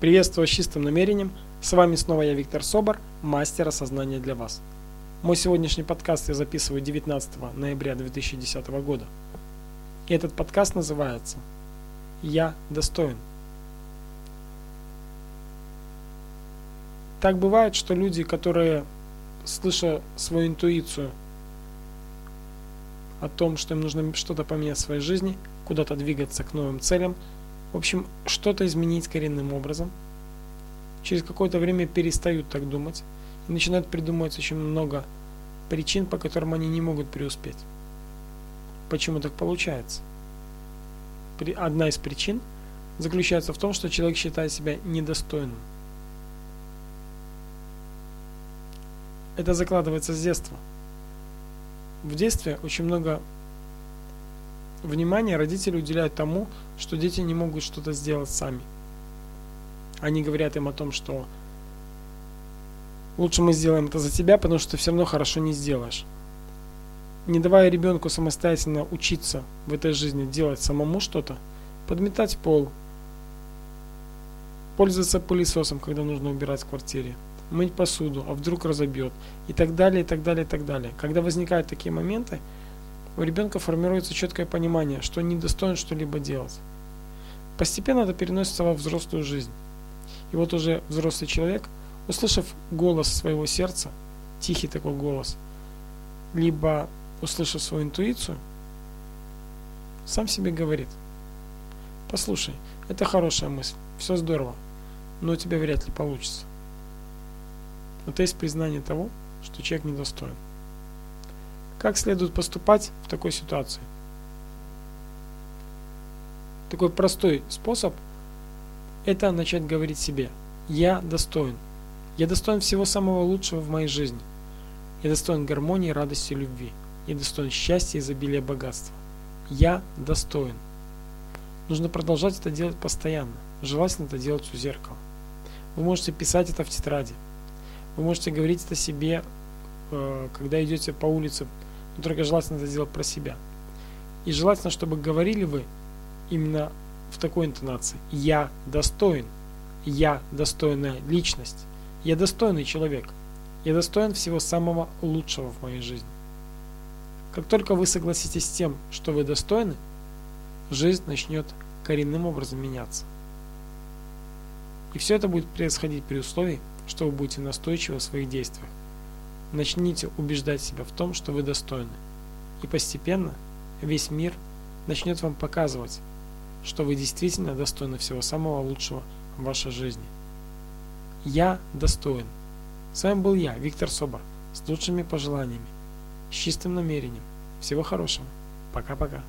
Приветствую с чистым намерением. С вами снова я, Виктор Собор, мастер осознания для вас. Мой сегодняшний подкаст я записываю 19 ноября 2010 года. И этот подкаст называется «Я достоин». Так бывает, что люди, которые, слыша свою интуицию о том, что им нужно что-то поменять в своей жизни, куда-то двигаться к новым целям – в общем, что-то изменить коренным образом. Через какое-то время перестают так думать и начинают придумывать очень много причин, по которым они не могут преуспеть. Почему так получается? Одна из причин заключается в том, что человек считает себя недостойным. Это закладывается с детства. В детстве очень много Внимание родители уделяют тому, что дети не могут что-то сделать сами. Они говорят им о том, что лучше мы сделаем это за тебя, потому что ты все равно хорошо не сделаешь. Не давая ребенку самостоятельно учиться в этой жизни делать самому что-то, подметать пол, пользоваться пылесосом, когда нужно убирать в квартире, мыть посуду, а вдруг разобьет, и так далее, и так далее, и так далее. Когда возникают такие моменты, у ребенка формируется четкое понимание, что не достоин что-либо делать. Постепенно это переносится во взрослую жизнь. И вот уже взрослый человек, услышав голос своего сердца, тихий такой голос, либо услышав свою интуицию, сам себе говорит, послушай, это хорошая мысль, все здорово, но у тебя вряд ли получится. Это есть признание того, что человек недостоин. Как следует поступать в такой ситуации? Такой простой способ – это начать говорить себе «Я достоин». Я достоин всего самого лучшего в моей жизни. Я достоин гармонии, радости, любви. Я достоин счастья, изобилия, богатства. Я достоин. Нужно продолжать это делать постоянно. Желательно это делать у зеркала. Вы можете писать это в тетради. Вы можете говорить это себе, э, когда идете по улице но только желательно это сделать про себя. И желательно, чтобы говорили вы именно в такой интонации. Я достоин. Я достойная личность. Я достойный человек. Я достоин всего самого лучшего в моей жизни. Как только вы согласитесь с тем, что вы достойны, жизнь начнет коренным образом меняться. И все это будет происходить при условии, что вы будете настойчивы в своих действиях. Начните убеждать себя в том, что вы достойны. И постепенно весь мир начнет вам показывать, что вы действительно достойны всего самого лучшего в вашей жизни. Я достоин. С вами был я, Виктор Собор, с лучшими пожеланиями, с чистым намерением. Всего хорошего. Пока-пока.